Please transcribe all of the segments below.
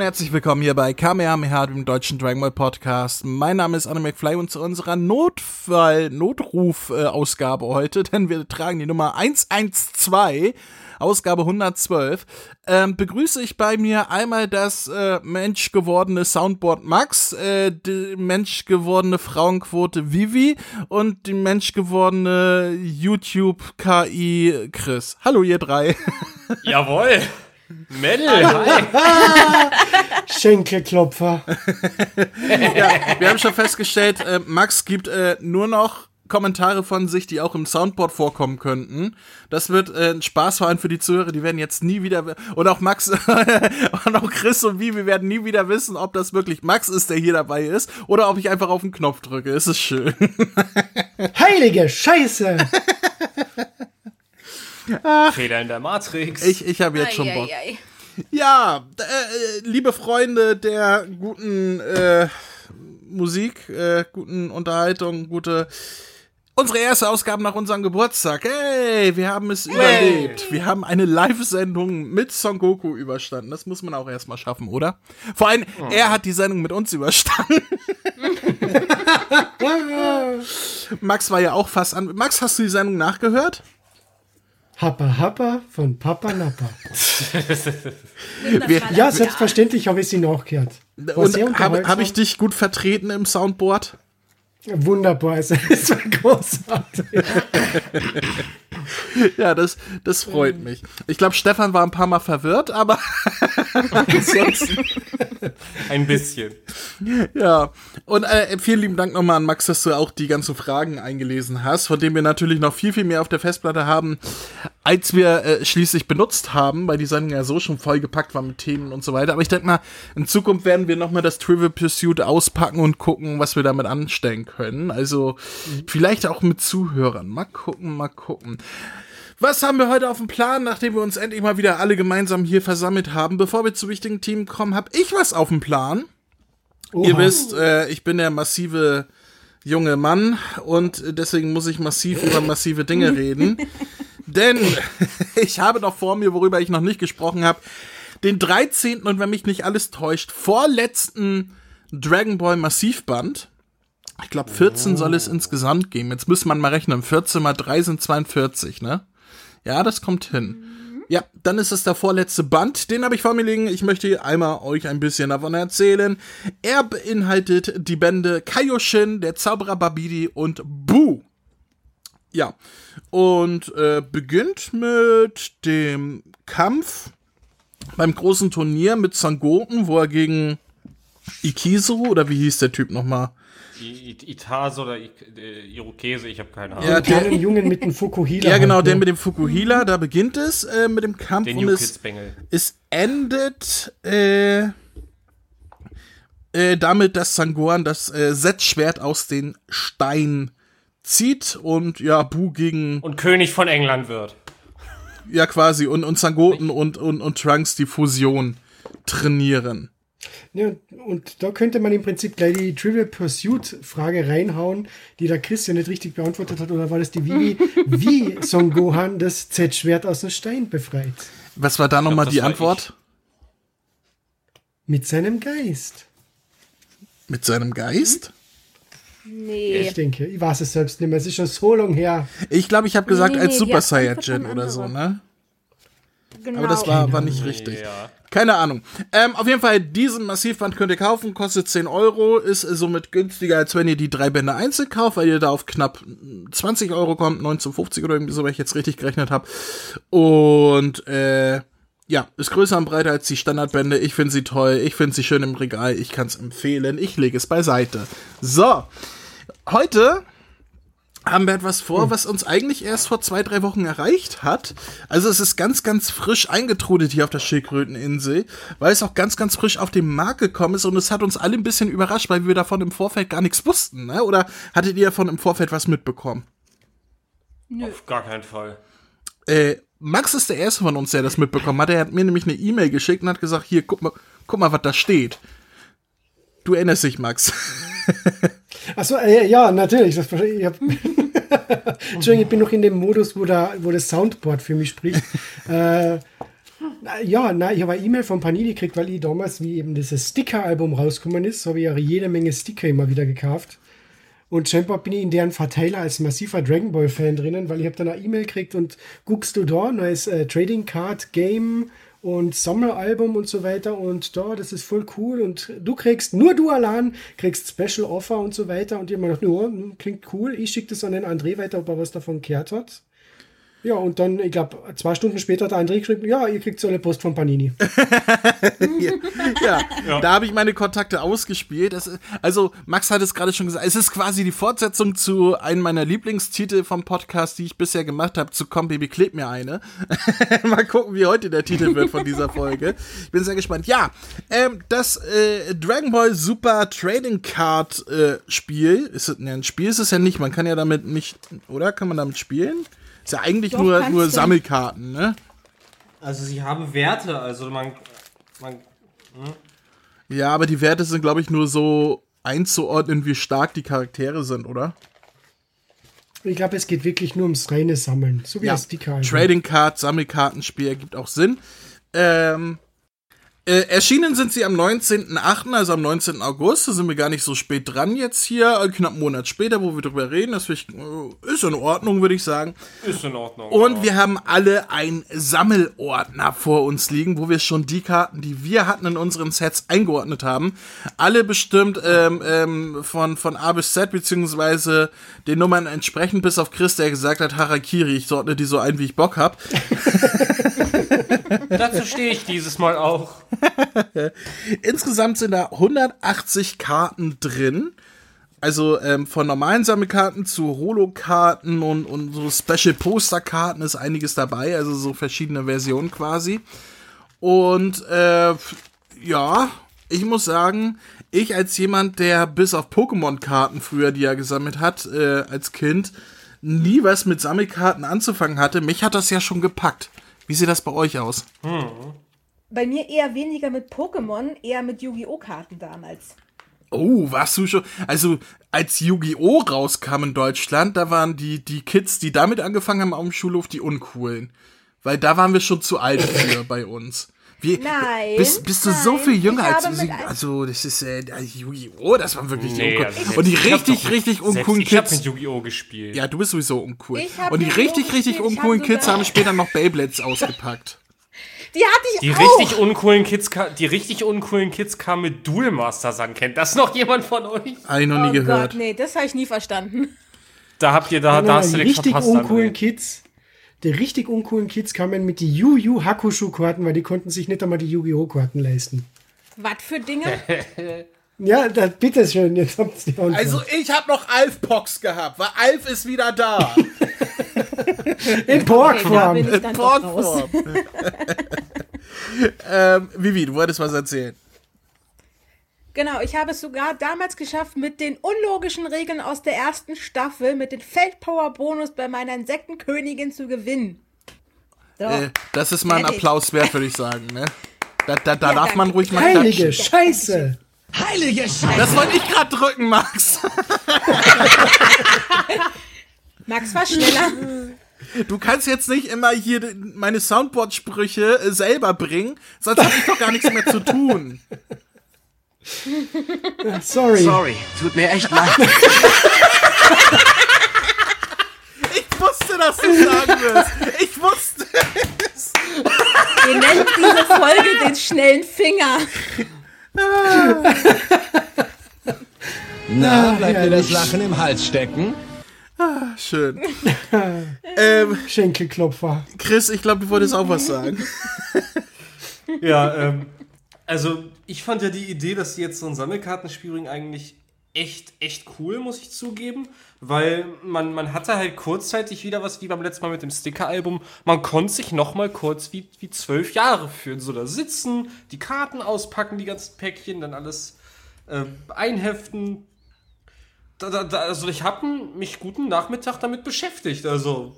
Und herzlich willkommen hier bei Kamehameha, dem deutschen Dragon Ball Podcast. Mein Name ist Anne McFly und zu unserer Notfall-Notruf-Ausgabe heute, denn wir tragen die Nummer 112, Ausgabe 112, ähm, begrüße ich bei mir einmal das äh, menschgewordene Soundboard Max, äh, die menschgewordene Frauenquote Vivi und die menschgewordene YouTube-KI Chris. Hallo ihr drei. Jawohl. Metal, hi. Schenkelklopfer. ja, wir haben schon festgestellt, äh, Max gibt äh, nur noch Kommentare von sich, die auch im Soundboard vorkommen könnten. Das wird äh, ein Spaßverein für die Zuhörer, die werden jetzt nie wieder und auch Max und auch Chris und Vivi werden nie wieder wissen, ob das wirklich Max ist, der hier dabei ist oder ob ich einfach auf den Knopf drücke. Es ist schön. Heilige Scheiße. Ach, Fehler in der Matrix. Ich, ich habe jetzt schon Bock. Ei, ei. Ja, äh, liebe Freunde der guten äh, Musik, äh, guten Unterhaltung, gute. Unsere erste Ausgabe nach unserem Geburtstag. Hey, wir haben es hey. überlebt. Wir haben eine Live-Sendung mit Son Goku überstanden. Das muss man auch erstmal schaffen, oder? Vor allem, oh. er hat die Sendung mit uns überstanden. Max war ja auch fast an. Max, hast du die Sendung nachgehört? Happa Happa von Papa Nappa. ja, selbstverständlich habe ich sie nachgehört. Und habe hab ich dich gut vertreten im Soundboard? Wunderbar, es war großartig. ja, das, das freut mich. Ich glaube, Stefan war ein paar Mal verwirrt, aber ansonsten. ein bisschen. Ja, und äh, vielen lieben Dank nochmal an Max, dass du auch die ganzen Fragen eingelesen hast, von denen wir natürlich noch viel, viel mehr auf der Festplatte haben, als wir äh, schließlich benutzt haben, weil die Sendung ja so schon vollgepackt war mit Themen und so weiter. Aber ich denke mal, in Zukunft werden wir nochmal das Trivial Pursuit auspacken und gucken, was wir damit anstellen können. Also mhm. vielleicht auch mit Zuhörern. Mal gucken, mal gucken. Was haben wir heute auf dem Plan, nachdem wir uns endlich mal wieder alle gemeinsam hier versammelt haben? Bevor wir zu wichtigen Themen kommen, habe ich was auf dem Plan. Oha. Ihr wisst, äh, ich bin der massive junge Mann und deswegen muss ich massiv über massive Dinge reden. Denn ich habe noch vor mir, worüber ich noch nicht gesprochen habe, den 13. und wenn mich nicht alles täuscht, vorletzten Dragon Ball Massivband. Ich glaube, 14 oh. soll es insgesamt geben. Jetzt müsste man mal rechnen. 14 mal 3 sind 42, ne? Ja, das kommt hin. Ja, dann ist es der vorletzte Band. Den habe ich vor mir liegen. Ich möchte einmal euch ein bisschen davon erzählen. Er beinhaltet die Bände Kaioshin, der Zauberer Babidi und Bu. Ja, und äh, beginnt mit dem Kampf beim großen Turnier mit Sangoten, wo er gegen Ikizu oder wie hieß der Typ nochmal? Itase oder I äh, Irokese, ich habe keine Ahnung. Ja, der Jungen mit dem Fukuhila. Ja, genau, halt, der mit dem Fukuhila, da beginnt es äh, mit dem Kampf Den und es, es endet äh, äh, damit, dass Sangoan das äh, Setzschwert aus den Stein zieht und ja, Bu gegen. Und König von England wird. Ja, quasi. Und, und Sangoten und, und, und Trunks die Fusion trainieren. Ja, und da könnte man im Prinzip gleich die Trivial Pursuit Frage reinhauen, die der Christian nicht richtig beantwortet hat, oder war das die Vivi, wie Son Gohan das Z-Schwert aus dem Stein befreit? Was war da nochmal die Antwort? Mit seinem Geist. Mit seinem Geist? Nee. Ich denke, ich weiß es selbst nicht mehr. Es ist schon so lang her. Ich glaube, ich habe gesagt, nee, nee, als Super Saiyajin oder so, ne? Genau. Aber das war, war nicht richtig. Ja. Keine Ahnung. Ähm, auf jeden Fall, diesen Massivband könnt ihr kaufen, kostet 10 Euro, ist somit günstiger, als wenn ihr die drei Bände einzeln kauft, weil ihr da auf knapp 20 Euro kommt, 19,50 oder irgendwie so, wenn ich jetzt richtig gerechnet habe. Und äh, ja, ist größer und breiter als die Standardbände. Ich finde sie toll, ich finde sie schön im Regal, ich kann es empfehlen, ich lege es beiseite. So, heute haben wir etwas vor, hm. was uns eigentlich erst vor zwei, drei Wochen erreicht hat. Also es ist ganz, ganz frisch eingetrudelt hier auf der Schildkröteninsel, weil es auch ganz, ganz frisch auf den Markt gekommen ist und es hat uns alle ein bisschen überrascht, weil wir davon im Vorfeld gar nichts wussten, ne? Oder hattet ihr davon im Vorfeld was mitbekommen? Nö. Auf gar keinen Fall. Äh, Max ist der Erste von uns, der das mitbekommen hat. Er hat mir nämlich eine E-Mail geschickt und hat gesagt, hier, guck mal, guck mal, was da steht. Du erinnerst dich, Max. Achso, äh, ja, natürlich. Das, ich hab, Entschuldigung, ich bin noch in dem Modus, wo, da, wo das Soundboard für mich spricht. äh, Ja, na, ich habe eine E-Mail von Panini gekriegt, weil ich damals, wie eben dieses Sticker-Album rausgekommen ist, habe ich ja jede Menge Sticker immer wieder gekauft. Und scheinbar bin ich in deren Verteiler als massiver Dragon Ball Fan drinnen, weil ich habe dann eine E-Mail gekriegt und guckst du da, neues äh, Trading Card Game und Sommeralbum und so weiter. Und da, das ist voll cool. Und du kriegst, nur du allein, kriegst Special Offer und so weiter. Und mir gedacht, ja, hm, klingt cool, ich schicke das an den André weiter, ob er was davon gehört hat. Ja, und dann, ich glaube, zwei Stunden später hat der André geschrieben, ja, ihr kriegt so eine Post von Panini. ja, da habe ich meine Kontakte ausgespielt. Das, ist- also, Max hat es gerade schon gesagt, es ist quasi die Fortsetzung zu einem meiner Lieblingstitel vom Podcast, die ich bisher gemacht habe, zu Komm, Baby, kleb mir eine. Mal gucken, wie heute der Titel wird von dieser Folge. Ich bin sehr gespannt. Ja, ähm, das äh, Dragon Ball Super Trading Card äh, Spiel, ist es, ne, ein Spiel ist es ja nicht, man kann ja damit nicht, oder? Kann man damit spielen? Ist ja eigentlich Doch, nur, nur. Sammelkarten, ne? Also sie haben Werte, also man, man Ja, aber die Werte sind, glaube ich, nur so einzuordnen, wie stark die Charaktere sind, oder? Ich glaube, es geht wirklich nur ums reine Sammeln, so wie das Sticker. Album. Trading Card, Sammelkartenspiel ergibt auch Sinn. Ähm, äh, erschienen sind sie am 19.08., also am 19. August. Da sind wir gar nicht so spät dran jetzt hier. Äh, Knapp einen Monat später, wo wir drüber reden. Das ich, äh, ist in Ordnung, würde ich sagen. ist in Ordnung. Und ja. wir haben alle einen Sammelordner vor uns liegen, wo wir schon die Karten, die wir hatten in unseren Sets eingeordnet haben. Alle bestimmt ähm, ähm, von, von A bis Z, beziehungsweise den Nummern entsprechend, bis auf Chris, der gesagt hat, Harakiri, ich ordne die so ein, wie ich Bock hab. Dazu stehe ich dieses Mal auch. Insgesamt sind da 180 Karten drin. Also ähm, von normalen Sammelkarten zu Holo-Karten und, und so Special-Poster-Karten ist einiges dabei, also so verschiedene Versionen quasi. Und äh, ja, ich muss sagen, ich als jemand, der bis auf Pokémon-Karten früher, die er gesammelt hat, äh, als Kind, nie was mit Sammelkarten anzufangen hatte, mich hat das ja schon gepackt. Wie sieht das bei euch aus? Bei mir eher weniger mit Pokémon, eher mit Yu-Gi-Oh! Karten damals. Oh, warst du schon? Also, als Yu-Gi-Oh! rauskam in Deutschland, da waren die, die Kids, die damit angefangen haben auf dem Schulhof, die uncoolen. Weil da waren wir schon zu alt für bei uns. Wie, Nein, Bist, bist du so nein, viel jünger als ein- Also, das ist äh, Yu-Gi-Oh! Das waren wirklich Nee, uncoolen. also Und die richtig, richtig uncoolen Ich hab Kids. mit Yu-Gi-Oh! gespielt. Ja, du bist sowieso uncool. Und die richtig, richtig uncoolen hab Kids haben später noch Beyblades ausgepackt. Die hatte ich Die auch. richtig uncoolen Kids, die richtig uncoolen Kids kamen mit Duel Masters an. Kennt das noch jemand von euch? Habe ich noch nie oh gehört. Gott, nee, das habe ich nie verstanden. Da habt ihr, da, Nein, da nein, hast du die nichts richtig verpasst. uncoolen. Kids, die richtig uncoolen Kids kamen mit die Yu Yu Hakusho Karten, weil die konnten sich nicht einmal die Yu-Gi-Oh! Karten leisten. Was für Dinge? Ja, da, bitteschön, jetzt habt ihr die Antwort. Also, ich habe noch Alf-Pox gehabt, weil Alf ist wieder da. in Okay, Porkform. doch raus. Porkform. ähm, Vivi, du wolltest was erzählen. Genau, ich habe es sogar damals geschafft, mit den unlogischen Regeln aus der ersten Staffel, mit dem Feldpower-Bonus bei meiner Insektenkönigin zu gewinnen. So. Äh, das ist mal ein. Applaus wert, würde ich sagen. Ne? Da, da, da Ja, darf man ruhig mal Heilige klatschen. Scheiße. Das wollte ich gerade drücken, Max. Max war schneller. Du kannst jetzt nicht immer hier meine Soundboard-Sprüche äh, selber bringen, sonst habe ich doch gar nichts mehr zu tun. Sorry. Sorry, tut mir echt leid. Ich wusste, dass du sagen wirst. Ich wusste. Wir nennen diese Folge den schnellen Finger. Na, bleibt dir das. Lachen im Hals stecken? Schön. ähm, Schenkelklopfer. Chris, ich glaube, du wolltest auch was sagen. Ja, ähm, also ich fand ja die Idee, dass sie jetzt so ein Sammelkartenspiel bringen, eigentlich echt, echt cool, muss ich zugeben. Weil man, man hatte halt kurzzeitig wieder was wie beim letzten Mal mit dem Sticker-Album. Man konnte sich noch mal kurz wie, wie zwölf Jahre führen. So da sitzen, die Karten auspacken, die ganzen Päckchen, dann alles äh, einheften. Da, da, da, also ich habe mich guten Nachmittag damit beschäftigt. Also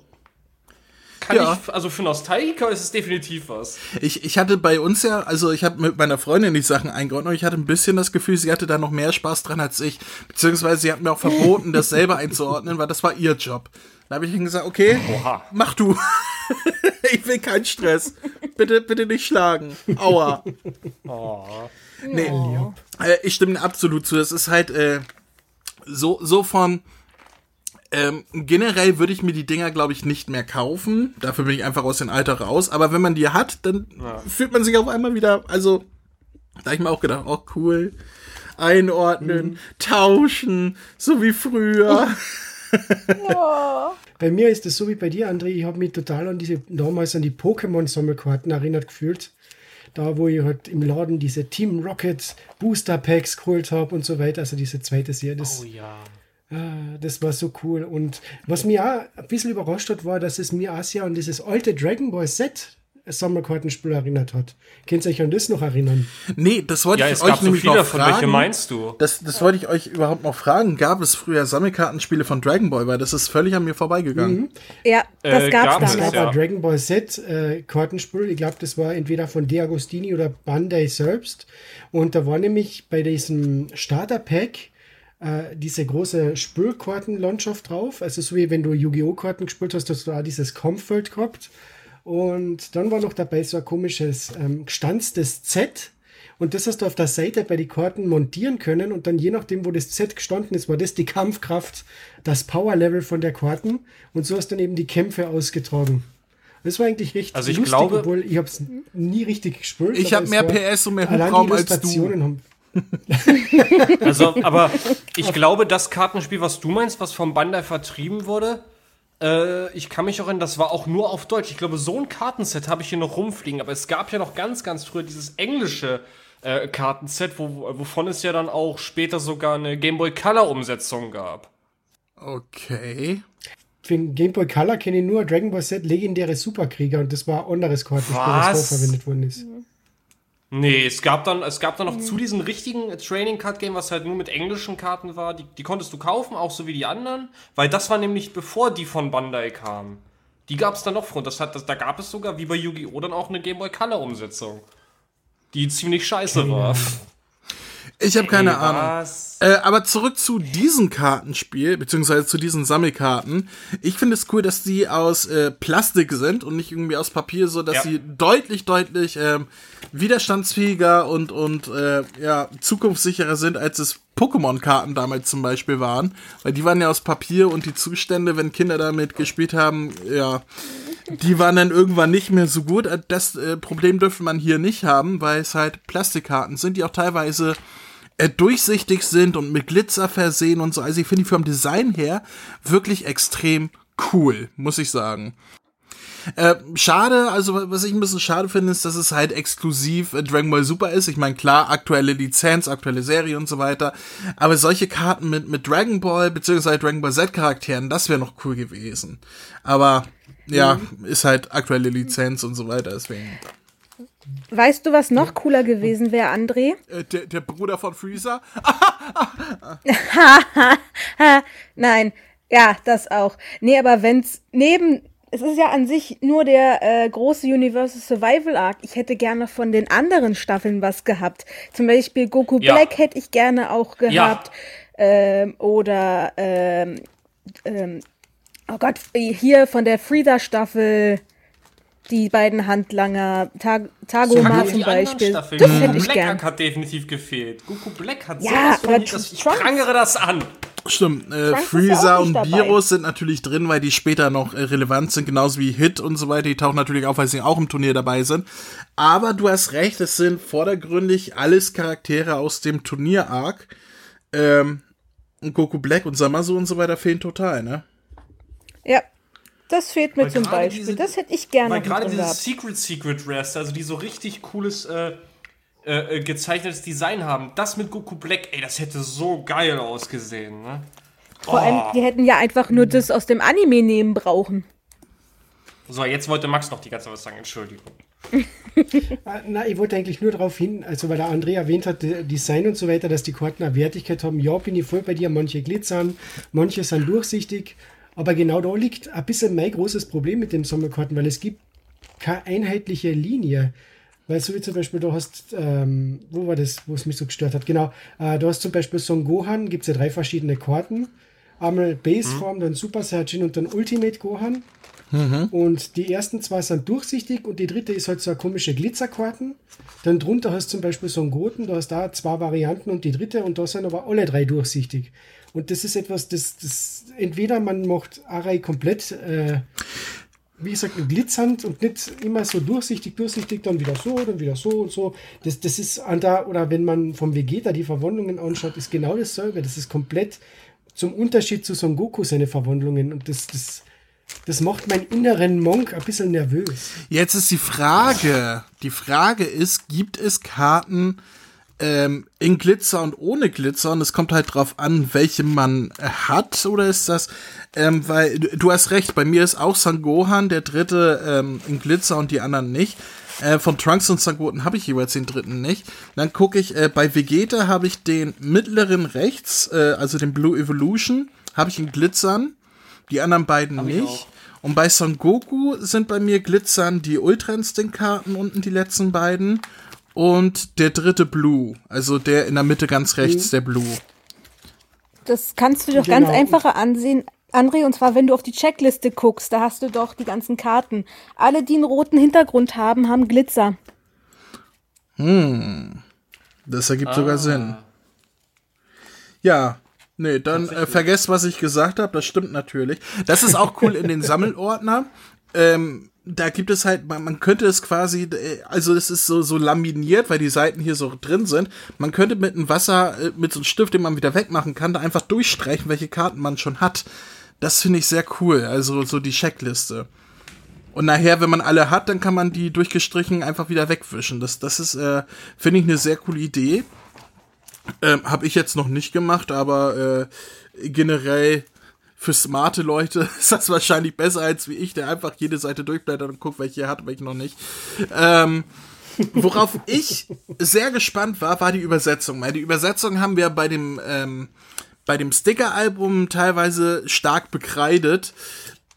kann Ja. ich, also für Nostalgiker ist es definitiv was. Ich, ich hatte bei uns ja, also ich habe mit meiner Freundin die Sachen eingeordnet und ich hatte ein bisschen das Gefühl, sie hatte da noch mehr Spaß dran als ich. Beziehungsweise sie hat mir auch verboten, das selber einzuordnen, weil das war ihr Job. Da habe ich ihnen gesagt, okay, Oha. mach du. ich will keinen Stress. bitte, bitte nicht schlagen. Aua. Oh. Nee, äh, ich stimme absolut zu. Es ist halt äh, so, so von. Ähm, generell würde ich mir die Dinger, glaube ich, nicht mehr kaufen. Dafür bin ich einfach aus dem Alter raus. Aber wenn man die hat, dann fühlt man sich auf einmal wieder. Also, da hab ich mir auch gedacht, oh cool. Einordnen, tauschen, so wie früher. Bei mir ist es so wie bei dir, André. Ich habe mich total an diese, damals an die Pokémon-Sammelkarten erinnert gefühlt. Da, wo ich halt im Laden diese Team Rocket Booster Packs geholt habe und so weiter. Also diese zweite Serie. Das, oh ja. Ah, das war so cool. Und was mich auch ein bisschen überrascht hat, war, dass es mir auch sehr an dieses alte Dragon Ball Z Sammelkartenspiel erinnert hat. Könnt ihr euch an das noch erinnern? Nee, das wollte Ja, ich es euch gab so nämlich viele noch davon. fragen. Welche meinst du? Das, das wollte ich euch überhaupt noch fragen. Gab es früher Sammelkartenspiele von Dragon Ball? Weil das ist völlig an mir vorbeigegangen. Ja, das Äh, gab's gab's Es damals. gab ja. ein Dragon Ball Z äh, Kartenspiel. Ich glaube, das war entweder von De Agostini oder Bandai selbst. Und da war nämlich bei diesem Starter Pack äh, diese große Spülkartenlandschaft drauf. Also so wie wenn du Yu-Gi-Oh! Karten gespielt hast, hast du auch dieses Comfort gehabt. Und dann war noch dabei so ein komisches ähm, gestanztes Z. Und das hast du auf der Seite bei den Karten montieren können. Und dann je nachdem, wo das Z gestanden ist, war das die Kampfkraft, das Power-Level von der Karten. Und so hast du dann eben die Kämpfe ausgetragen. Das war eigentlich recht Also ich lustig, glaube- obwohl ich habe es nie richtig gespielt. Ich habe mehr PS und mehr Hubraum als du. Haben Also, aber ich glaube, das Kartenspiel, was du meinst, was vom Bandai vertrieben wurde, äh, ich kann mich auch erinnern, das war auch nur auf Deutsch. Ich glaube, so ein Kartenset habe ich hier noch rumfliegen, aber es gab ja noch ganz, ganz früher dieses englische äh, Kartenset, wo, wovon es ja dann auch später sogar eine Game Boy Color Umsetzung gab. Okay. Für den Game Boy Color kenne ich nur Dragon Ball Z legendäre Superkrieger und das war ein anderes Kartenspiel, das Was? vorverwendet worden ist. Nee, es gab dann, es gab dann noch zu diesem richtigen Trading Card Game, was halt nur mit englischen Karten war, die, die konntest du kaufen, auch so wie die anderen, weil das war nämlich bevor die von Bandai kamen. Die gab es dann noch früher. Das hat, das, da gab es sogar wie bei Yu-Gi-Oh! dann auch eine Game Boy Color Umsetzung. Die ziemlich scheiße war. Ich habe keine Ey, Ahnung. Äh, aber zurück zu diesem Kartenspiel, beziehungsweise zu diesen Sammelkarten. Ich finde es cool, dass die aus äh, Plastik sind und nicht irgendwie aus Papier, so dass Ja. sie deutlich, deutlich ähm, widerstandsfähiger und, und äh, ja, zukunftssicherer sind, als es Pokémon-Karten damals zum Beispiel waren. Weil die waren ja aus Papier und die Zustände, wenn Kinder damit gespielt haben, ja, die waren dann irgendwann nicht mehr so gut. Äh, Das äh, Problem dürfte man hier nicht haben, weil es halt Plastikkarten sind, die auch teilweise äh, durchsichtig sind und mit Glitzer versehen und so. Also ich finde die vom Design her wirklich extrem cool, muss ich sagen. Äh, schade, also was ich ein bisschen schade finde, ist, dass es halt exklusiv äh, Dragon Ball Super ist. Ich meine, klar, aktuelle Lizenz, aktuelle Serie und so weiter. Aber solche Karten mit, mit Dragon Ball beziehungsweise Dragon Ball Z Charakteren, das wäre noch cool gewesen. Aber ja, ist halt aktuelle Lizenz und so weiter, deswegen. Weißt du, was noch cooler gewesen wäre, André? Äh, der, der Bruder von Freezer? Nein, ja, das auch. Nee, aber wenn's neben, es ist ja an sich nur der äh, große Universal Survival Arc. Ich hätte gerne von den anderen Staffeln was gehabt. Zum Beispiel Goku Ja. Black hätte ich gerne auch gehabt. Ähm, oder, ähm, ähm, oh Gott, hier von der Freezer-Staffel. Die beiden Handlanger, Tag Tagoma Die zum Beispiel. Das hätte ich Black gern. hat definitiv gefehlt. Goku Black hat Ja, sowas von das, ich prangere das an. Stimmt, äh, Freezer und. Virus sind natürlich drin, weil die später noch äh, relevant sind, genauso wie Hit und so weiter. Die tauchen natürlich auf, weil sie auch im Turnier dabei sind. Aber du hast recht, es sind vordergründig alles Charaktere aus dem Turnier-Arc. Ähm, und Goku Black und Samasu und so weiter fehlen total, ne? Ja, das fehlt mir Weil zum Beispiel. diese- das hätte ich gerne Weil gerade dieses gehabt. Secret Secret Rest, also die so richtig cooles äh, äh, äh, gezeichnetes Design haben, das mit Goku Black, ey, das hätte so geil ausgesehen, ne? Vor allem, die hätten ja einfach nur das aus dem Anime nehmen brauchen. So, jetzt wollte Max noch die ganze Zeit was sagen, Entschuldigung. Ah, Na, ich wollte eigentlich nur darauf hin, also weil der André erwähnt hat, Design und so weiter, dass die Karten eine Wertigkeit haben. Ja, bin ich voll bei dir. Manche glitzern, manche sind durchsichtig. Aber genau da liegt ein bisschen mein großes Problem mit den Sommerkarten, weil es gibt keine einheitliche Linie. Weil so wie zum Beispiel, du hast, ähm, wo war das, wo es mich so gestört hat? Genau, äh, du hast zum Beispiel Son Gohan, gibt es ja drei verschiedene Karten. Einmal Baseform, dann Super Saiyajin und dann Ultimate Gohan. Und die ersten zwei sind durchsichtig und die dritte ist halt so eine komische Glitzerkarten. Dann drunter hast du zum Beispiel so einen Goten, da hast da zwei Varianten und die dritte und da sind aber alle drei durchsichtig. Und das ist etwas, das, das entweder man macht Arai komplett, äh, wie gesagt, glitzernd und nicht immer so durchsichtig, durchsichtig, dann wieder so, dann wieder so und so. Das, das ist an da, oder wenn man vom Vegeta die Verwandlungen anschaut, ist genau dasselbe. Das ist komplett zum Unterschied zu Son Goku seine Verwandlungen. Und das, das, das macht meinen inneren Monk ein bisschen nervös. Jetzt ist die Frage, die Frage ist, gibt es Karten ähm, in Glitzer und ohne Glitzer? Und es kommt halt drauf an, welche man hat, oder ist das, ähm, weil du, hast recht, bei mir ist auch Sangohan der dritte ähm, in Glitzer und die anderen nicht. Äh, von Trunks und Sangoten habe ich jeweils den dritten nicht. Dann gucke ich, äh, bei Vegeta habe ich den mittleren rechts, äh, also den Blue Evolution, habe ich in Glitzern. Die anderen beiden ich nicht. Und bei Son Goku sind bei mir Glitzern die Ultra Instinct Karten unten die letzten beiden. Und der dritte Blue, also der in der Mitte ganz rechts, der Blue. Das kannst du doch Genau. ganz einfacher ansehen, André, und zwar wenn du auf die Checkliste guckst, da hast du doch die ganzen Karten. Alle, die einen roten Hintergrund haben, haben Glitzer. Das ergibt sogar Sinn. Ja, nee, dann äh, vergesst, was ich gesagt habe. Das stimmt natürlich. Das ist auch cool in den Sammelordner. Ähm, da gibt es halt, man, könnte es quasi, äh, also es ist so, so laminiert, weil die Seiten hier so drin sind. Man könnte mit einem Wasser, äh, mit so einem Stift, den man wieder wegmachen kann, da einfach durchstreichen, welche Karten man schon hat. Das finde ich sehr cool. Also so die Checkliste. Und nachher, wenn man alle hat, dann kann man die durchgestrichen einfach wieder wegwischen. Das, das ist, äh, finde ich, eine sehr coole Idee. Ähm, Habe ich jetzt noch nicht gemacht, aber äh, generell für smarte Leute ist das wahrscheinlich besser als wie ich, der einfach jede Seite durchblättert und guckt, welche er hat, welche noch nicht. Ähm, worauf ich sehr gespannt war, war die Übersetzung. Weil die Übersetzung haben wir bei dem, ähm, bei dem Sticker-Album teilweise stark bekreidet.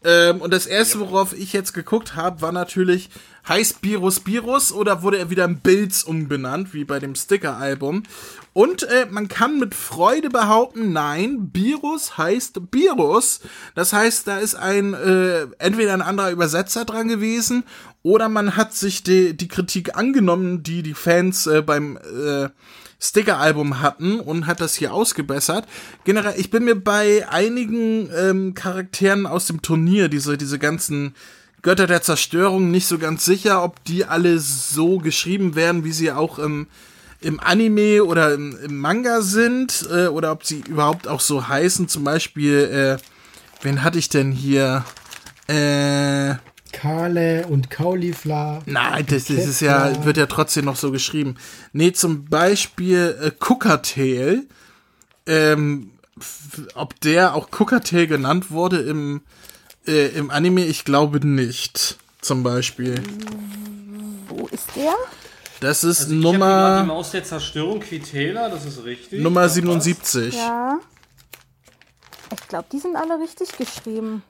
Ähm, und das erste, worauf ich jetzt geguckt habe, war natürlich, heißt Virus Virus oder wurde er wieder in Bills umbenannt, wie bei dem Sticker-Album? Und äh, man kann mit Freude behaupten, nein, Virus heißt Virus. Das heißt, da ist ein äh, entweder ein anderer Übersetzer dran gewesen oder man hat sich die, die Kritik angenommen, die die Fans äh, beim äh, Sticker-Album hatten und hat das hier ausgebessert. Generell, ich bin mir bei einigen ähm, Charakteren aus dem Turnier, diese, diese ganzen Götter der Zerstörung, nicht so ganz sicher, ob die alle so geschrieben werden, wie sie auch im, im Anime oder im, im Manga sind, äh, oder ob sie überhaupt auch so heißen. Zum Beispiel, äh, wen hatte ich denn hier? Äh, Kale und Caulifla. Nein, das, das ist ja, wird ja trotzdem noch so geschrieben. Nee, zum Beispiel äh, Cookertail. Ähm, ob der auch Cookertail genannt wurde im, äh, im Anime, ich glaube nicht. Zum Beispiel. Wo ist der? Das ist Also grad die Nummer, Maus der Zerstörung, Quitela, das ist richtig. Nummer Das passt. 77. Ja. Ich glaube, die sind alle richtig geschrieben.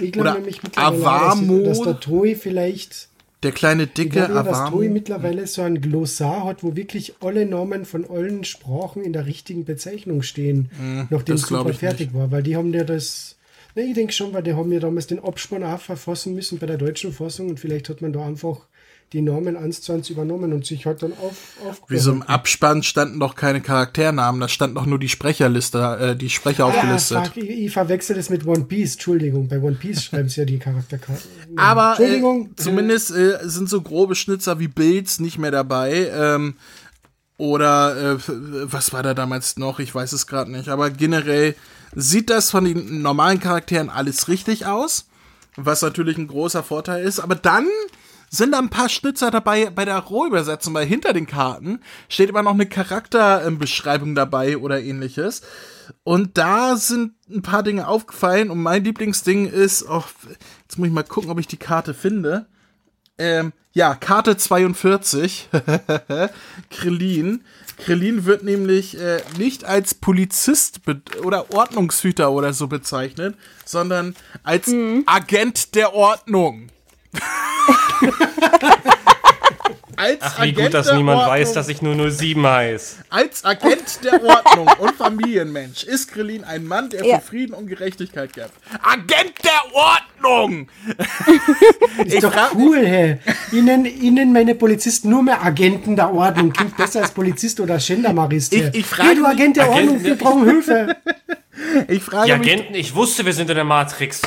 Ich glaube nämlich mittlerweile, Avamo. dass, dass der Toi vielleicht, Der kleine ich dicke glaube, dass Avamo. mittlerweile so ein Glossar hat, wo wirklich alle Namen von allen Sprachen in der richtigen Bezeichnung stehen, nachdem Hm, das es super ich fertig war. Weil die haben ja das, ne, ich denke schon, weil die haben ja damals den Abspann auch verfassen müssen bei der deutschen Fassung und vielleicht hat man da einfach die Namen eins zu eins übernommen und sich halt dann auf, auf Wieso im Abspann standen doch keine Charakternamen, da stand doch nur die Sprecherliste, äh, die Sprecher Ja, aufgelistet. fuck, ich, ich verwechsel das mit One Piece, Entschuldigung. Bei One Piece schreiben sie ja die Charakterkarten. Aber Entschuldigung. äh, zumindest äh, sind so grobe Schnitzer wie Bills nicht mehr dabei. Ähm, oder äh, was war da damals noch? Ich weiß es gerade nicht. Aber generell sieht das von den normalen Charakteren alles richtig aus. Was natürlich ein großer Vorteil ist. Aber dann sind da ein paar Schnitzer dabei bei der Rohübersetzung, weil hinter den Karten steht immer noch eine Charakterbeschreibung dabei oder ähnliches. Und da sind ein paar Dinge aufgefallen und mein Lieblingsding ist, oh, jetzt muss ich mal gucken, ob ich die Karte finde. Ähm, ja, Karte 42, Krillin. Krillin wird nämlich äh, nicht als Polizist oder Ordnungshüter oder so bezeichnet, sondern als Agent der Ordnung. als Ach, wie Agent gut, dass niemand Ordnung, weiß, dass ich nur 07 heiß. Als Agent der Ordnung und Familienmensch ist Krillin ein Mann, der Ja. für Frieden und Gerechtigkeit kämpft. Agent der Ordnung! Ist doch cool, hä? Ihnen, Ihnen meine Polizisten nur mehr Agenten der Ordnung. Klingt besser als Polizist oder Gendarmerist. Ich- ich frage Hey, du Agent der Agenten- Ordnung, wir brauchen Hilfe. Ich frage, Die mich, Agenten, ich wusste, wir sind in der Matrix.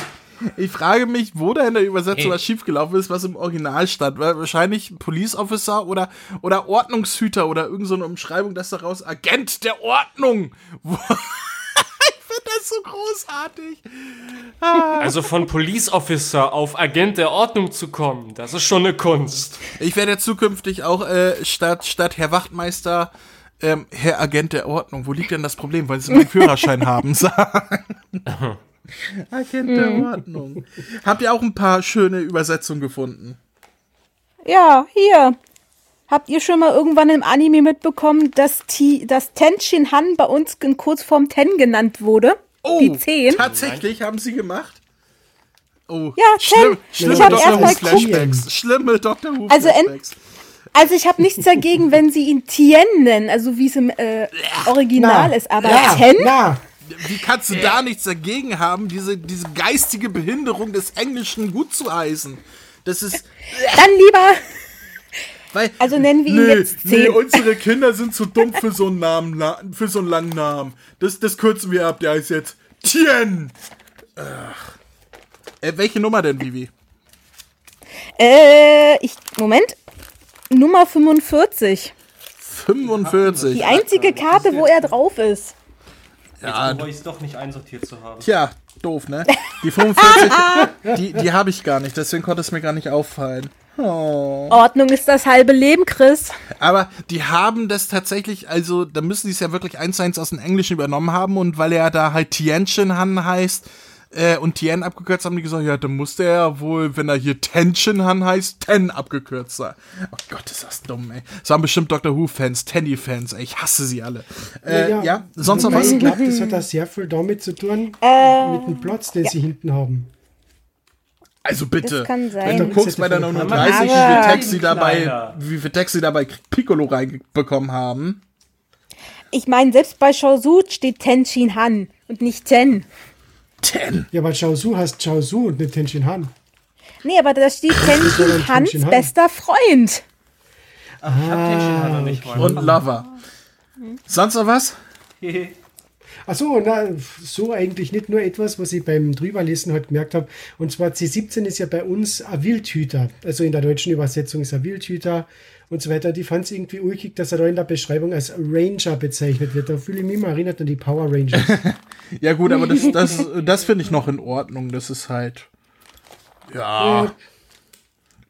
Ich frage mich, wo da in der Übersetzung Hey. was schiefgelaufen ist, was im Original stand. Weil Wahrscheinlich Police Officer oder, oder Ordnungshüter oder irgendeine so eine Umschreibung, dass daraus Agent der Ordnung. Ich finde das so großartig. Also von Police Officer auf Agent der Ordnung zu kommen, das ist schon eine Kunst. Ich werde zukünftig auch äh, statt, statt Herr Wachtmeister ähm, Herr Agent der Ordnung. Wo liegt denn das Problem? Weil sie meinen Führerschein haben, sagen. Agent der Ordnung. Habt ihr auch ein paar schöne Übersetzungen gefunden? Ja, hier. Habt ihr schon mal irgendwann im Anime mitbekommen, dass, Ti, dass Tenshin Han bei uns in Kurzform Ten genannt wurde? Die 10? tatsächlich haben sie gemacht. Oh, Ja, schlimm, Ten. schlimme Ich hab Dr. erst Who mal Flashbacks. Schlimme Dr. Who Also Flashbacks. Also ich habe nichts dagegen, wenn sie ihn Tien nennen, also wie es im äh, Original ist, aber ja, Ten? na, Wie kannst du da nichts dagegen haben, diese, diese geistige Behinderung des Englischen gut zu heißen? Das ist, Dann lieber, weil, also nennen wir ihn nee, jetzt nee, 10. unsere Kinder sind zu dumm für so einen Namen, für so einen langen Namen. Das, das kürzen wir ab, der heißt jetzt Tien. Ach. Äh, welche Nummer denn, Vivi? Äh, ich, Moment. Nummer 45. 45. Die einzige Karte, wo er drauf ist. Ja, Aber ich es doch nicht einsortiert zu haben. Tja, doof, ne? Die 45, die, die habe ich gar nicht, deswegen konnte es mir gar nicht auffallen. Oh. Ordnung ist das halbe Leben, Chris. Aber die haben das tatsächlich, also da müssen die es ja wirklich eins zu eins aus dem Englischen übernommen haben und weil er da halt Tianchen Han heißt äh, und Tien abgekürzt haben die gesagt, ja, dann muss der ja wohl, wenn er hier Tension Han heißt, Ten abgekürzt sein. Oh Gott, ist das dumm, ey. Das waren bestimmt Doctor Who-Fans, Tenny-Fans, ey, ich hasse sie alle. Äh, ja, sonst noch was? Ich glaube, das hat auch sehr viel damit zu tun, Äh, mit dem Platz, den sie hinten haben. Also bitte. Das kann sein. Wenn du guckst bei der Aber- 39, wie viel Text sie dabei, wie viel Text sie dabei Piccolo reinbekommen haben. Ich meine, selbst bei Shaozu steht Tenshin Han und nicht Ten. Ten. Ja, aber Chaozu heißt Chaozu und nicht Tenshin Han. Nee, aber da steht Tenshin Hans Tenshin Han? bester Freund. Ich hab den schon noch nicht mal. Und Lover. Sonst noch was? Achso, na, so eigentlich nicht nur etwas, was ich beim Drüberlesen halt gemerkt habe. Und zwar C17 ist ja bei uns ein Wildhüter. Also in der deutschen Übersetzung ist er Wildhüter und so weiter. Die fand es irgendwie ulkig, dass er da in der Beschreibung als Ranger bezeichnet wird. Da fühle ich mich immer erinnert an die Power Rangers. Ja gut, aber das, das, das finde ich noch in Ordnung. Das ist halt. Ja.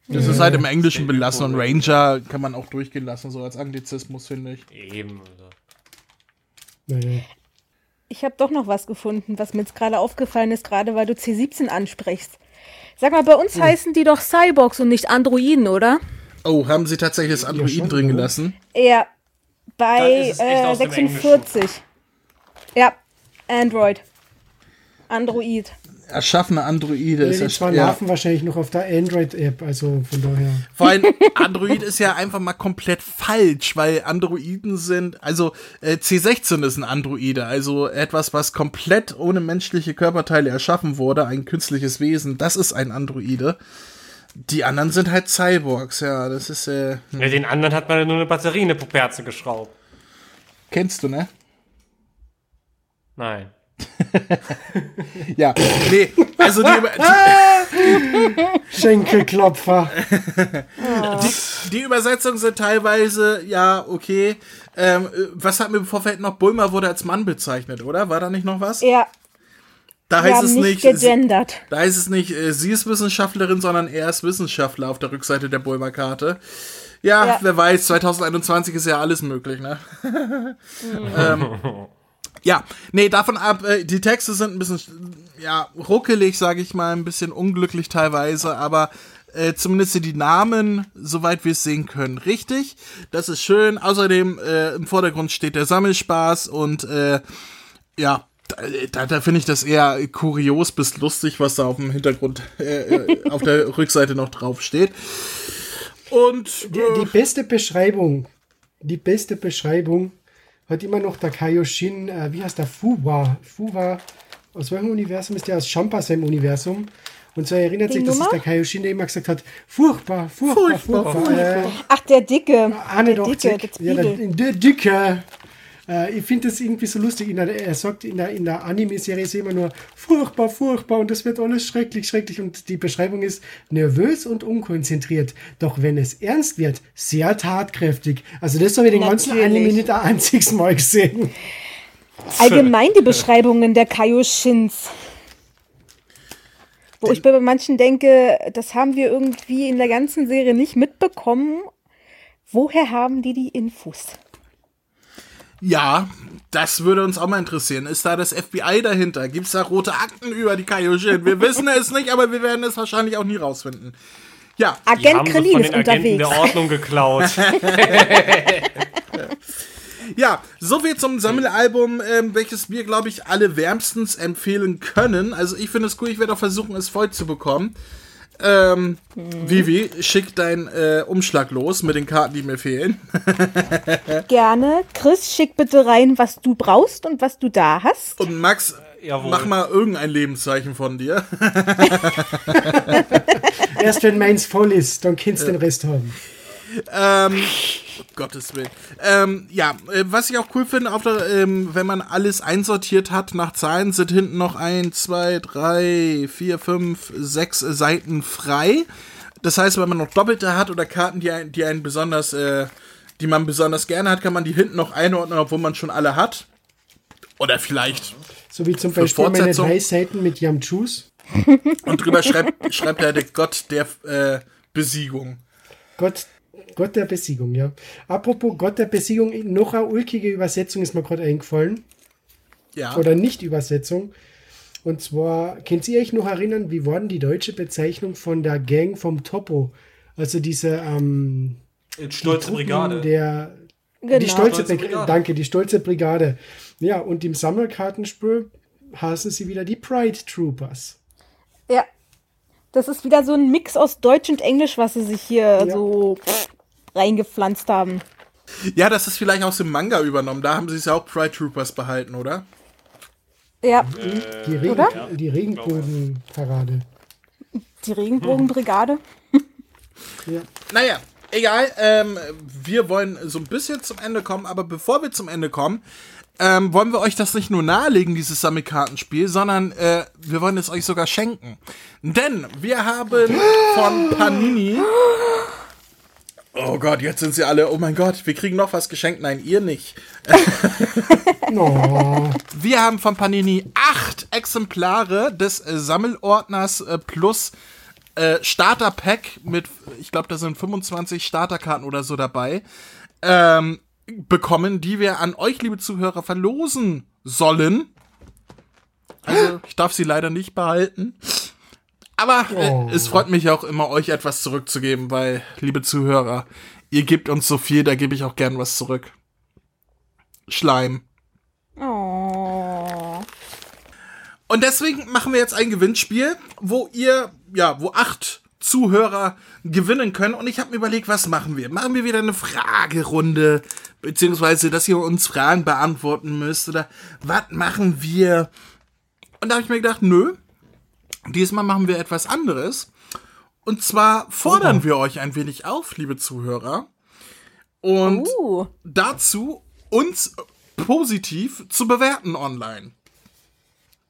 Das ist halt im Englischen belassen und Ranger kann man auch durchgehen lassen, so als Anglizismus, finde ich. Eben. Oder? naja. Ich habe doch noch was gefunden, was mir jetzt gerade aufgefallen ist, gerade weil du C17 ansprichst. Sag mal, bei uns heißen die doch Cyborgs und nicht Androiden, oder? Oh, haben sie tatsächlich das Androiden schon, drin gelassen? Ja, bei ist äh, aus dem 46. Ja, Android. Android. Erschaffene Androide ist Die ja, zwei ja. laufen wahrscheinlich noch auf der Android-App, also von daher. Vor allem, Android ist ja einfach mal komplett falsch, weil Androiden sind, also äh, C16 ist ein Androide, also etwas, was komplett ohne menschliche Körperteile erschaffen wurde, ein künstliches Wesen, das ist ein Androide. Die anderen sind halt Cyborgs, ja, das ist, äh, Ja, den anderen hat man ja nur eine Batterie in eine Puperze geschraubt. kennst du, ne? Nein. Ja, nee, also die, die, Schenkelklopfer. die, die Übersetzungen sind teilweise, ja, okay. Ähm, äh, was hat mir im Vorfeld noch? Bulma wurde als Mann bezeichnet, oder? War da nicht noch was? Ja, Da heißt es nicht gegendert. Da ist es nicht, äh, sie ist Wissenschaftlerin, sondern er ist Wissenschaftler auf der Rückseite der Bulma-Karte. Ja, Ja. wer weiß, 2021 ist ja alles möglich, ne? ähm, ja, nee, davon ab, äh, die Texte sind ein bisschen, ja, ruckelig, sage ich mal, ein bisschen unglücklich teilweise, aber äh, zumindest sind die Namen, soweit wir es sehen können, richtig. Das ist schön. Außerdem äh, im Vordergrund steht der Sammelspaß und äh, ja, da, da, finde ich das eher kurios bis lustig, was da auf dem Hintergrund, äh, äh, auf der Rückseite noch drauf steht. Und Die, äh, die beste Beschreibung, die beste Beschreibung hat immer noch der Kaioshin, äh, wie heißt der, Fuwa. Fuwa, aus welchem Universum ist der? Aus Champasem-Universum. Und so erinnert Die sich, das Nummer? ist der Kaioshin, der immer gesagt hat, furchtbar, furchtbar, Furchtbar, furchtbar. Äh, Ach, der Dicke. Ah, nicht der 80. Dicke, der ja, der, der Dicke. Äh, ich finde das irgendwie so lustig. In der, er sagt, in der, in der Anime-Serie ist immer nur furchtbar, furchtbar und das wird alles schrecklich, schrecklich. Und die Beschreibung ist nervös und unkonzentriert. Doch wenn es ernst wird, sehr tatkräftig. Also das habe ich den ganzen Natürlich. Anime nicht ein einziges Mal gesehen. Allgemein die Beschreibungen der Kaioshins. Wo ich bei manchen denke, das haben wir irgendwie in der ganzen Serie nicht mitbekommen. Woher haben die die Infos? Ja, das würde uns auch mal interessieren. Ist da das FBI dahinter? Gibt es da rote Akten über die Kaioshin? Wir wissen es nicht, aber wir werden es wahrscheinlich auch nie rausfinden. Ja, Die Agent Krillin von ist den Agenten unterwegs. der Ordnung geklaut. Ja, soviel zum Sammelalbum, ähm, welches wir, glaube ich, alle wärmstens empfehlen können. Also ich finde es cool, ich werde auch versuchen, es voll zu bekommen. Ähm, Vivi, schick deinen äh, Umschlag los mit den Karten, die mir fehlen. Gerne. Chris, schick bitte rein, was du brauchst und was du da hast. Und Max, jawohl. mach mal irgendein Lebenszeichen von dir. Erst wenn meins voll ist, dann kannst du den Rest haben. ähm, um Gottes Willen. Ähm, ja, äh, was ich auch cool finde, auf der, ähm, wenn man alles einsortiert hat nach Zahlen, sind hinten noch ein, zwei, drei, vier, fünf, sechs Seiten frei. Das heißt, wenn man noch Doppelte hat oder Karten, die, ein, die einen besonders, äh, die man besonders gerne hat, kann man die hinten noch einordnen, obwohl man schon alle hat. Oder vielleicht. So wie zum Beispiel meine drei Seiten mit Yam Juice. Und drüber schreibt, schreibt er der Gott der äh, Besiegung. Gott, Gott der Besiegung, ja. Apropos Gott der Besiegung, noch eine ulkige Übersetzung ist mir gerade eingefallen. Ja. Oder Nicht-Übersetzung. Und zwar, könnt ihr euch noch erinnern, wie war denn die deutsche Bezeichnung von der Gang vom Topo? Also diese ähm, Stolze Truppen Brigade. Der, Genau. Die stolze, Stolze Brigade. Danke, die stolze Brigade. Ja, und im Sammelkartenspiel heißen sie wieder die Pride Troopers. Ja. Das ist wieder so ein Mix aus Deutsch und Englisch, was sie sich hier Ja. so reingepflanzt haben. ja, das ist vielleicht aus dem Manga übernommen. Da haben sie es ja auch Pride Troopers behalten, oder? Ja, Die, Regen, oder? die Regenbogenparade. die Regenbogenbrigade. Ja. Naja, egal. Ähm, wir wollen so ein bisschen zum Ende kommen, aber bevor wir zum Ende kommen, ähm, wollen wir euch das nicht nur nahelegen, dieses Sammelkartenspiel, sondern äh, wir wollen es euch sogar schenken. Denn wir haben von Panini. Oh Gott, jetzt sind sie alle. Oh mein Gott, wir kriegen noch was geschenkt. Nein, ihr nicht. Oh, Wir haben von Panini acht Exemplare des äh, Sammelordners äh, plus äh, Starter Pack mit, ich glaube, da sind 25 Starterkarten oder so dabei, ähm, bekommen, die wir an euch, liebe Zuhörer, verlosen sollen. Also, ich darf sie leider nicht behalten. Aber äh, es freut mich auch immer, euch etwas zurückzugeben, weil, liebe Zuhörer, ihr gebt uns so viel, da gebe ich auch gern was zurück. Schleim. Oh. Und deswegen machen wir jetzt ein Gewinnspiel, wo ihr, ja, wo acht Zuhörer gewinnen können. Und ich habe mir überlegt, was machen wir? Machen wir wieder eine Fragerunde, beziehungsweise, dass ihr uns Fragen beantworten müsst oder was machen wir? Und da habe ich mir gedacht, nö, diesmal machen wir etwas anderes. Und zwar fordern wir euch ein wenig auf, liebe Zuhörer. Und Uh. dazu uns positiv zu bewerten online.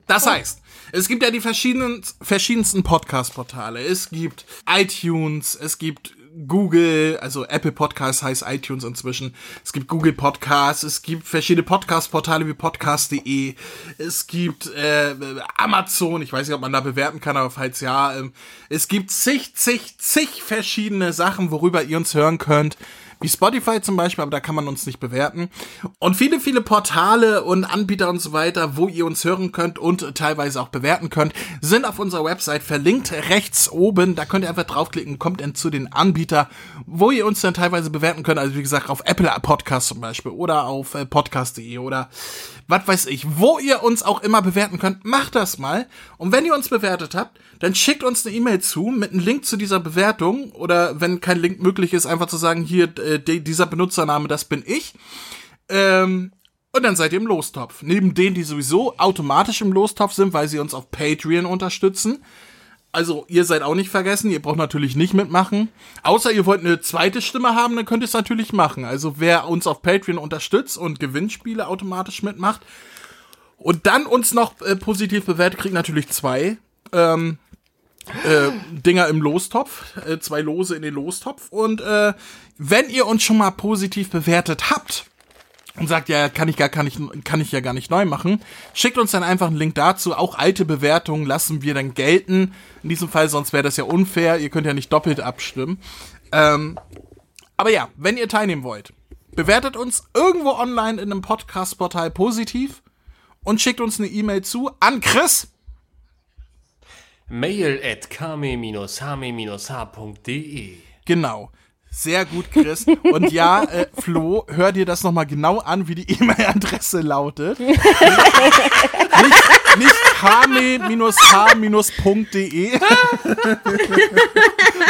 Das heißt, es gibt ja die verschiedenen, verschiedensten Podcast-Portale. Es gibt iTunes, es gibt Google, also Apple Podcasts heißt iTunes inzwischen. Es gibt Google Podcasts, es gibt verschiedene Podcast-Portale wie podcast.de. Es gibt äh, Amazon, ich weiß nicht, ob man da bewerten kann, aber falls ja. Ähm, es gibt zig, zig, zig verschiedene Sachen, worüber ihr uns hören könnt. Wie Spotify zum Beispiel, aber da kann man uns nicht bewerten. Und viele, viele Portale und Anbieter und so weiter, wo ihr uns hören könnt und teilweise auch bewerten könnt, sind auf unserer Website verlinkt rechts oben. Da könnt ihr einfach draufklicken, kommt dann zu den Anbieter, wo ihr uns dann teilweise bewerten könnt. Also wie gesagt, auf Apple Podcast zum Beispiel oder auf äh, podcast.de oder was weiß ich, wo ihr uns auch immer bewerten könnt, macht das mal. Und wenn ihr uns bewertet habt, dann schickt uns eine E-Mail zu mit einem Link zu dieser Bewertung oder wenn kein Link möglich ist, einfach zu sagen, hier, äh, dieser Benutzername, das bin ich. Ähm, und dann seid ihr im Lostopf. Neben denen, die sowieso automatisch im Lostopf sind, weil sie uns auf Patreon unterstützen. Also, ihr seid auch nicht vergessen, ihr braucht natürlich nicht mitmachen. Außer ihr wollt eine zweite Stimme haben, dann könnt ihr es natürlich machen. Also, wer uns auf Patreon unterstützt und Gewinnspiele automatisch mitmacht und dann uns noch äh, positiv bewertet, kriegt natürlich zwei ähm, äh, Dinger im Lostopf, äh, zwei Lose in den Lostopf. Und äh, wenn ihr uns schon mal positiv bewertet habt, und sagt, ja, kann ich gar, kann ich, kann ich ja gar nicht neu machen. Schickt uns dann einfach einen Link dazu. Auch alte Bewertungen lassen wir dann gelten. In diesem Fall, sonst wäre das ja unfair. Ihr könnt ja nicht doppelt abstimmen. Ähm, aber ja, wenn ihr teilnehmen wollt, bewertet uns irgendwo online in einem Podcast-Portal positiv und schickt uns eine E-Mail zu an Chris. Mail at kame-hame-h.de Genau. Sehr gut, Chris. Und ja, äh, Flo, hör dir das nochmal genau an, wie die E-Mail-Adresse lautet. nicht nicht kame-h-.de.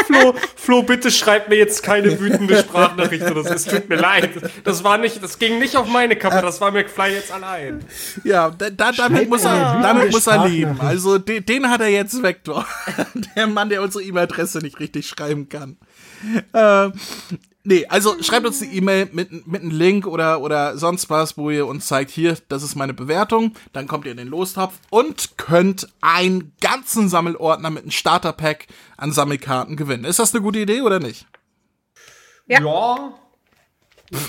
Flo, Flo, bitte schreib mir jetzt keine wütende Sprachnachricht oder so. Es tut mir leid. Das war nicht, das ging nicht auf meine Kappe, das war McFly jetzt allein. Ja, da, da, damit muss er, damit muss er leben. Also den, den hat er jetzt Vektor. Der Mann, der unsere E-Mail-Adresse nicht richtig schreiben kann. Äh, nee, also schreibt uns eine E-Mail mit, mit einem Link oder, oder sonst was, wo ihr uns zeigt, hier, das ist meine Bewertung. Dann kommt ihr in den Lostopf und könnt einen ganzen Sammelordner mit einem Starterpack an Sammelkarten gewinnen. Ist das eine gute Idee oder nicht? Ja. ja.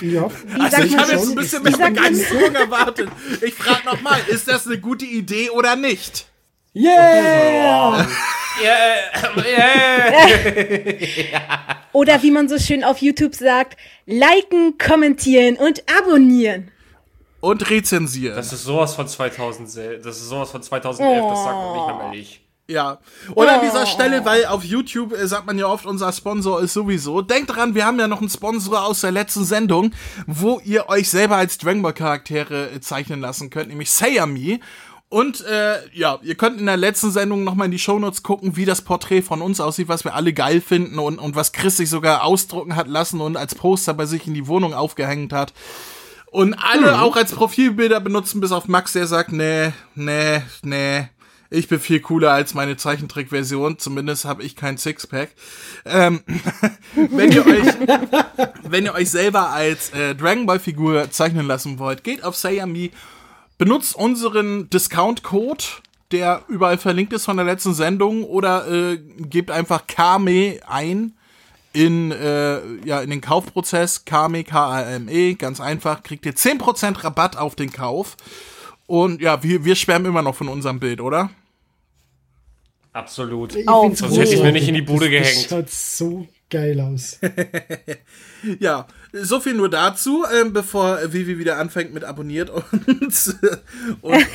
Ja. Also ich habe jetzt ein bisschen mehr Begeisterung erwartet. Ich frage nochmal, ist das eine gute Idee oder nicht? Yeah! Oder wie man so schön auf YouTube sagt, liken, kommentieren und abonnieren. Und rezensieren. Das ist sowas von 2000, das ist sowas von 2011, das sagt man nicht mehr ehrlich. Ja. Und an dieser Stelle, weil auf YouTube äh, sagt man ja oft, unser Sponsor ist sowieso. Denkt dran, wir haben ja noch einen Sponsor aus der letzten Sendung, wo ihr euch selber als Dragon Ball Charaktere äh, zeichnen lassen könnt, nämlich Sayami. Und äh, ja, ihr könnt in der letzten Sendung nochmal in die Shownotes gucken, wie das Porträt von uns aussieht, was wir alle geil finden und, und was Chris sich sogar ausdrucken hat lassen und als Poster bei sich in die Wohnung aufgehängt hat. Und alle auch als Profilbilder benutzen, bis auf Max, der sagt, nee, nee, nee, ich bin viel cooler als meine Zeichentrickversion. Zumindest habe ich kein Sixpack. Ähm, wenn ihr euch, wenn ihr euch selber als äh, Dragon Ball Figur zeichnen lassen wollt, geht auf Sayami, benutzt unseren Discount-Code, der überall verlinkt ist von der letzten Sendung, oder äh, gebt einfach Kame ein in, äh, ja, in den Kaufprozess, Kame, K-A-M-E, ganz einfach, kriegt ihr 10% Rabatt auf den Kauf. Und ja, wir, wir schwärmen immer noch von unserem Bild, oder? Absolut. Ich Oh. Sonst hätte ich's mir nicht in die. Bude das, gehängt. Das schaut so geil aus. Ja, so viel nur dazu, ähm, bevor Vivi wieder anfängt mit abonniert und, und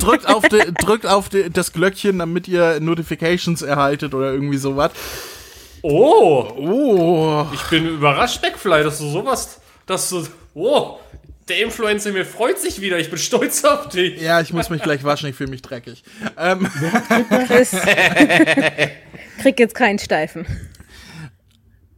drückt auf, de, drückt auf de, das Glöckchen, damit ihr Notifications erhaltet oder irgendwie sowas. Oh, Oh, ich bin überrascht, McFly, dass du sowas, dass du, oh, der Influencer mir freut sich wieder, ich bin stolz auf dich. ja, ich muss mich gleich waschen, ich fühle mich dreckig. Ähm, Chris, krieg jetzt keinen Steifen.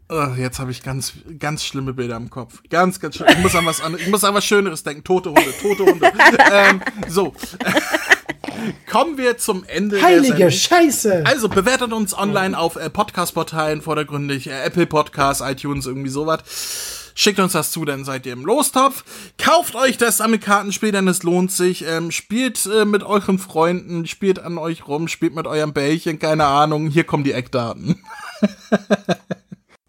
Oh, jetzt habe ich ganz, ganz schlimme Bilder im Kopf. Ganz, ganz schlimm. Ich muss an was, an, ich muss an was Schöneres denken. Tote Hunde, tote Hunde. ähm, so. Kommen wir zum Ende Heilige. Scheiße! Also bewertet uns online auf äh, Podcast-Portalen, vordergründig äh, Apple Podcasts, iTunes, irgendwie sowas. Schickt uns das zu, dann seid ihr im Lostopf. Kauft euch das Sammelkartenspiel, denn es lohnt sich. Ähm, spielt äh, mit euren Freunden, spielt an euch rum, spielt mit eurem Bällchen, keine Ahnung. Hier kommen die Eckdaten.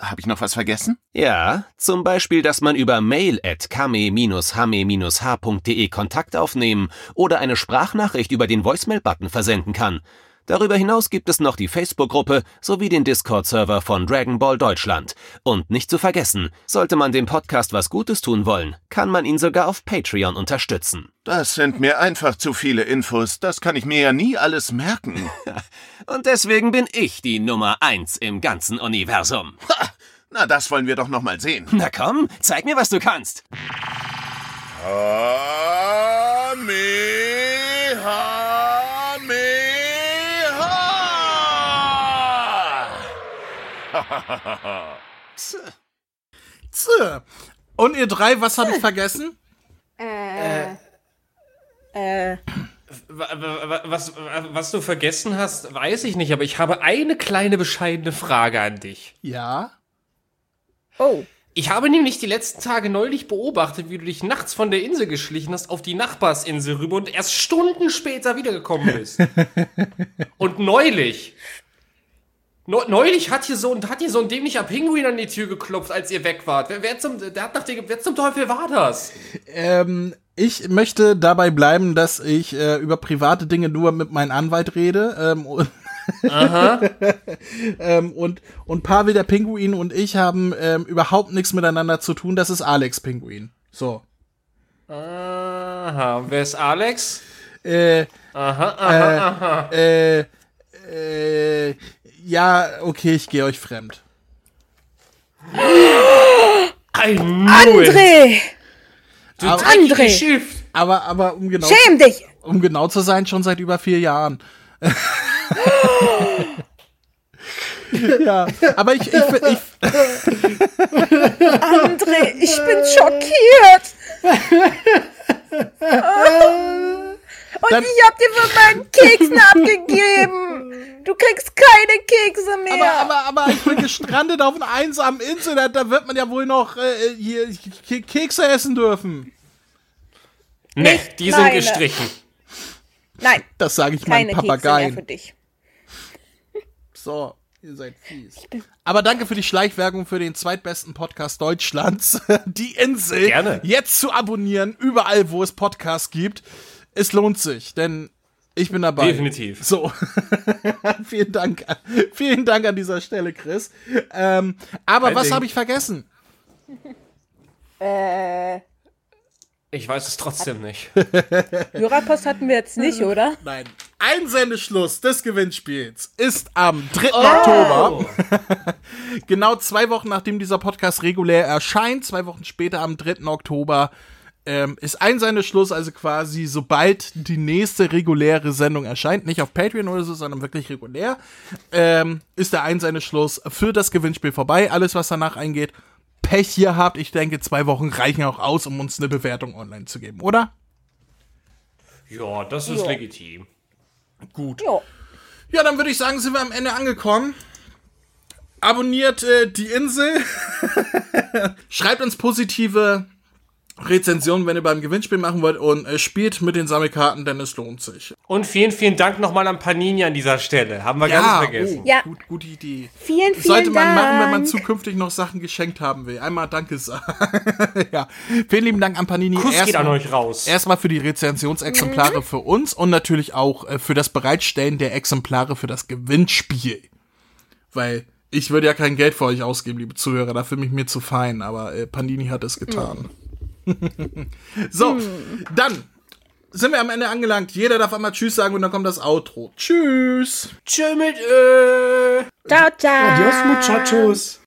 habe ich noch was vergessen? Ja, zum Beispiel, dass man über mail at kame-hame-h.de Kontakt aufnehmen oder eine Sprachnachricht über den Voicemail-Button versenden kann. Darüber hinaus gibt es noch die Facebook-Gruppe sowie den Discord-Server von Dragon Ball Deutschland. Und nicht zu vergessen, sollte man dem Podcast was Gutes tun wollen, kann man ihn sogar auf Patreon unterstützen. Das sind mir einfach zu viele Infos. Das kann ich mir ja nie alles merken. Und deswegen bin ich die Nummer eins im ganzen Universum. Ha! Na, das wollen wir doch noch mal sehen. Na komm, zeig mir, was du kannst. Tse. Und ihr drei, was habe ich vergessen? Äh. Wa- wa- Was, was du vergessen hast, weiß ich nicht, aber ich habe eine kleine bescheidene Frage an dich. Ja. Oh. Ich habe nämlich die letzten Tage neulich beobachtet, wie du dich nachts von der Insel geschlichen hast auf die Nachbarsinsel rüber und erst Stunden später wiedergekommen bist. und neulich. Neu- Neulich hat hier so ein, hat hier so ein dämlicher Pinguin an die Tür geklopft, als ihr weg wart. Wer, wer, zum, der hat nach dir, wer zum Teufel war das? Ähm, ich möchte dabei bleiben, dass ich äh, über private Dinge nur mit meinem Anwalt rede. Ähm, und, ähm, und, und Pavel der Pinguin und ich haben ähm, überhaupt nichts miteinander zu tun. Das ist Alex Pinguin. So. Aha, wer ist Alex? Äh, Aha, aha, aha. äh, äh, ja, okay, ich gehe euch fremd. Ein André! Du André! Schiff! Aber, aber um genau, Schäm dich! um genau zu sein, schon seit über vier Jahren. ja, aber ich, ich, ich, André, ich bin schockiert! Und Dann- ich hab dir von meinen Keksen abgegeben! Du kriegst keine Kekse aber, mehr! aber, aber ich bin gestrandet auf einer einsamen Insel, da, da wird man ja wohl noch äh, hier Ke- Kekse essen dürfen. Ne, Nicht die sind meine. gestrichen. Nein, Das sage ich meinen keine Kekse mehr für Papageien. dich. So, ihr seid fies. Aber danke für die Schleichwerbung für den zweitbesten Podcast Deutschlands. Die Insel Gerne. jetzt zu abonnieren, überall, wo es Podcasts gibt. Es lohnt sich, denn ich bin dabei. Definitiv. So. vielen Dank. Vielen Dank an dieser Stelle, Chris. Ähm, aber Kein was habe ich vergessen? Äh, Ich weiß es trotzdem nicht. Hörerpost hatten wir jetzt nicht, oder? Nein. Einsendeschluss des Gewinnspiels ist am 3. Oktober. genau zwei Wochen nachdem dieser Podcast regulär erscheint, zwei Wochen später am 3. Oktober, ähm, ist Einsendeschluss, also quasi sobald die nächste reguläre Sendung erscheint, nicht auf Patreon oder so, sondern wirklich regulär, ähm, ist der Einsendeschluss für das Gewinnspiel vorbei. Alles, was danach eingeht, Pech hier habt. Ich denke, zwei Wochen reichen auch aus, um uns eine Bewertung online zu geben, oder? Ja, das ist Ja. legitim. Gut. Ja. Ja, dann würde ich sagen, sind wir am Ende angekommen. Abonniert äh, die Insel. Schreibt uns positive Rezensionen, wenn ihr beim Gewinnspiel machen wollt und äh, spielt mit den Sammelkarten, denn es lohnt sich. Und vielen, vielen Dank nochmal an Panini an dieser Stelle. Haben wir ganz vergessen. oh, Ja. Gut, gute Idee. Vielen, vielen Sollte man Dank. machen, wenn man zukünftig noch Sachen geschenkt haben will. Einmal Danke sagen. ja. Vielen lieben Dank an Panini. Kuss geht an Erstmal- euch raus. Erstmal für die Rezensionsexemplare Mhm. für uns und natürlich auch äh, für das Bereitstellen der Exemplare für das Gewinnspiel. Weil ich würde ja kein Geld für euch ausgeben, liebe Zuhörer, dafür bin ich mir zu fein, aber äh, Panini hat es getan. so, Mhm. dann sind wir am Ende angelangt. Jeder darf einmal Tschüss sagen und dann kommt das Outro. Tschüss! Tschö mit Ö. Ciao, ciao. Adios, Muchachos.